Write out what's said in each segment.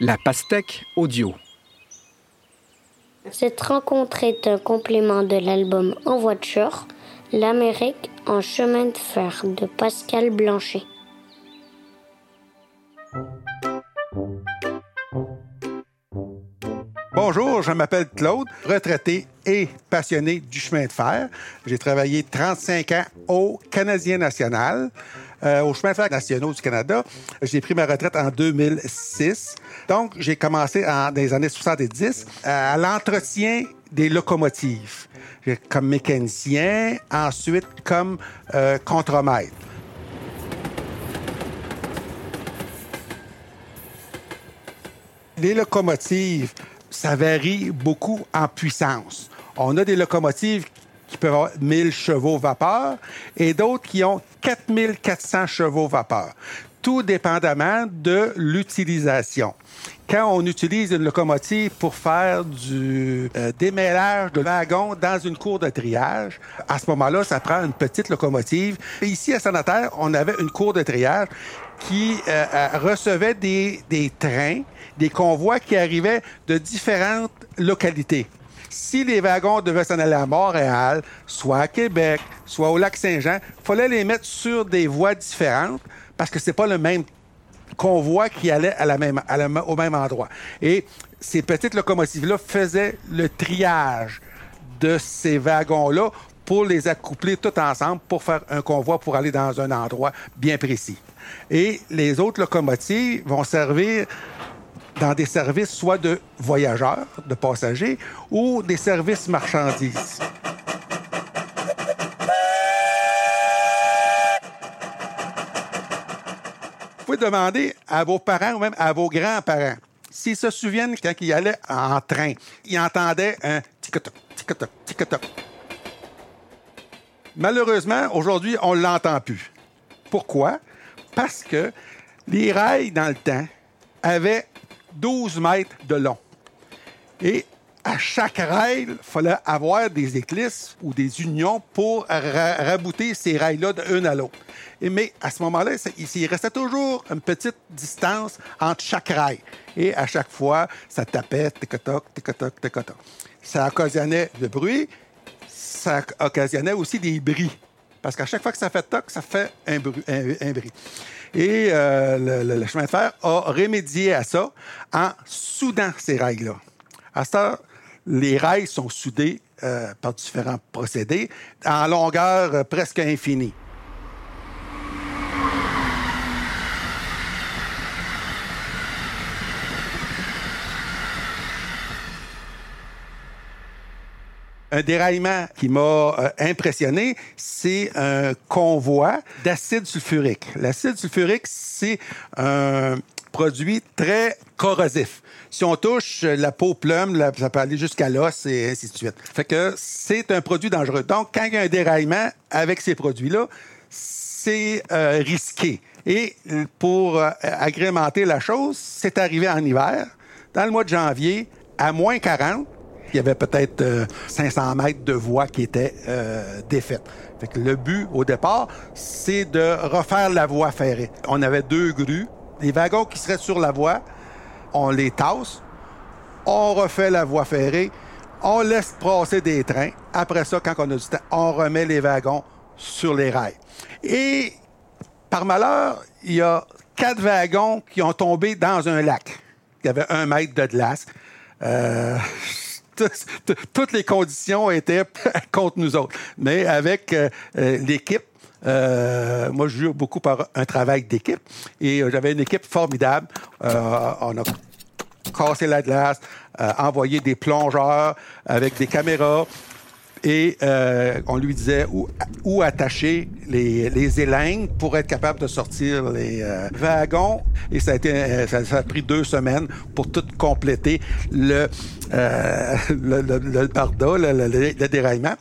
La pastèque audio. Cette rencontre est un complément de l'album En voiture, l'Amérique en chemin de fer de Pascal Blanchet. Bonjour, je m'appelle Claude, retraité et passionné du chemin de fer. J'ai travaillé 35 ans au Canadien national, euh, au chemin de fer nationaux du Canada. J'ai pris ma retraite en 2006. Donc, j'ai commencé en, dans les années 70 à l'entretien des locomotives comme mécanicien, ensuite comme euh, contremaître. Les locomotives, ça varie beaucoup en puissance. On a des locomotives qui peuvent avoir 1000 chevaux vapeur et d'autres qui ont 4400 chevaux vapeur, tout dépendamment de l'utilisation. Quand on utilise une locomotive pour faire du euh, démêlage de wagons dans une cour de triage, à ce moment-là, ça prend une petite locomotive. ici, à Sanataire, on avait une cour de triage qui euh, euh, recevait des, des trains, des convois qui arrivaient de différentes localités si les wagons devaient s'en aller à Montréal, soit à Québec, soit au lac Saint-Jean, il fallait les mettre sur des voies différentes parce que c'est pas le même convoi qui allait à la même, au même endroit. Et ces petites locomotives-là faisaient le triage de ces wagons-là pour les accoupler tout ensemble pour faire un convoi pour aller dans un endroit bien précis. Et les autres locomotives vont servir dans des services soit de voyageurs, de passagers, ou des services marchandises. Vous pouvez demander à vos parents ou même à vos grands-parents s'ils se souviennent quand ils allaient en train, ils entendaient un tic-toc, tic-toc, tic-toc. Malheureusement, aujourd'hui, on ne l'entend plus. Pourquoi? Parce que les rails, dans le temps, avaient 12 mètres de long. Et à chaque rail, il fallait avoir des éclisses ou des unions pour rabouter ces rails-là d'un à l'autre. mais à ce moment-là, il restait toujours une petite distance entre chaque rail. Et à chaque fois, ça tapait, tic-toc, tic-toc, tic-toc. Ça occasionnait le bruit, ça occasionnait aussi des bris. Parce qu'à chaque fois que ça fait toc, ça fait un, bruit, un bris. Et euh, le, chemin de fer a remédié à ça en soudant ces rails-là. À ça, les rails sont soudés euh, par différents procédés en longueur euh, presque infinie. Un déraillement qui m'a euh, impressionné, c'est un convoi d'acide sulfurique. L'acide sulfurique, c'est un produit très corrosif. Si on touche la peau plume, ça peut aller jusqu'à l'os et ainsi de suite. Fait que c'est un produit dangereux. Donc, quand il y a un déraillement avec ces produits-là, c'est euh, risqué. Et pour euh, agrémenter la chose, c'est arrivé en hiver, dans le mois de janvier, à moins 40, il y avait peut-être 500 euh, mètres de voie qui étaient euh, défaites. Fait que le but, au départ, c'est de refaire la voie ferrée. On avait deux grues. Les wagons qui seraient sur la voie, on les tasse, on refait la voie ferrée, on laisse passer des trains. Après ça, quand on a du temps, on remet les wagons sur les rails. Et par malheur, il y a quatre wagons qui ont tombé dans un lac. Il y avait un mètre de glace. Euh, toutes les conditions étaient contre nous autres. Mais avec euh, euh, l'équipe, euh, moi, je jure beaucoup par un travail d'équipe. Et j'avais une équipe formidable. on a cassé la glace, envoyé des plongeurs avec des caméras et euh, on lui disait où, attacher les, les pour être capable de sortir les euh, wagons. Et ça a, été, euh, ça, a pris deux semaines pour tout compléter le, le, le, le, le, déraillement.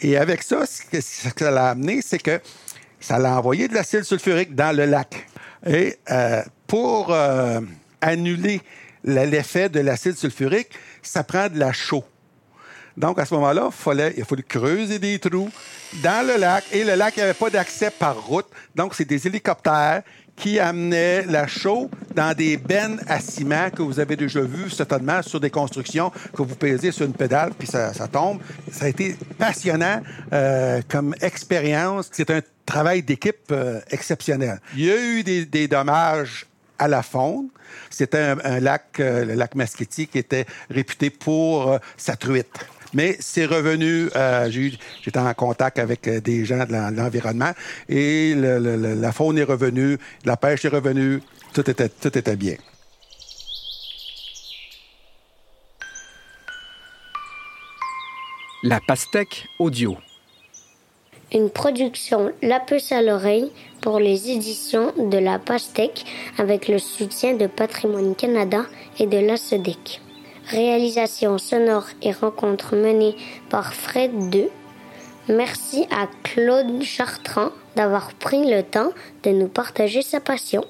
Et avec ça, ce que ça l'a amené, c'est que ça l'a envoyé de l'acide sulfurique dans le lac. Et pour annuler l'effet de l'acide sulfurique, ça prend de la chaux. Donc, à ce moment-là, il a fallu creuser des trous dans le lac. Et le lac, il n'y avait pas d'accès par route. Donc, c'est des hélicoptères qui amenait la chaux dans des bennes à ciment que vous avez déjà vu certainement sur des constructions que vous pesez sur une pédale puis ça, tombe. Ça a été passionnant euh, comme expérience. C'est un travail d'équipe euh, exceptionnel. Il y a eu des, des dommages à la faune. C'était un, lac, euh, le lac Masquetti, qui était réputé pour sa truite. Mais c'est revenu, euh, j'étais en contact avec euh, des gens de l'environnement et la faune est revenue, la pêche est revenue, tout était, tout était bien. La pastèque audio. Une production La Puce à l'oreille pour les éditions de La Pastèque avec le soutien de Patrimoine Canada et de la SEDEC. Réalisation sonore et rencontre menée par Fred II. Merci à Claude Chartrand d'avoir pris le temps de nous partager sa passion.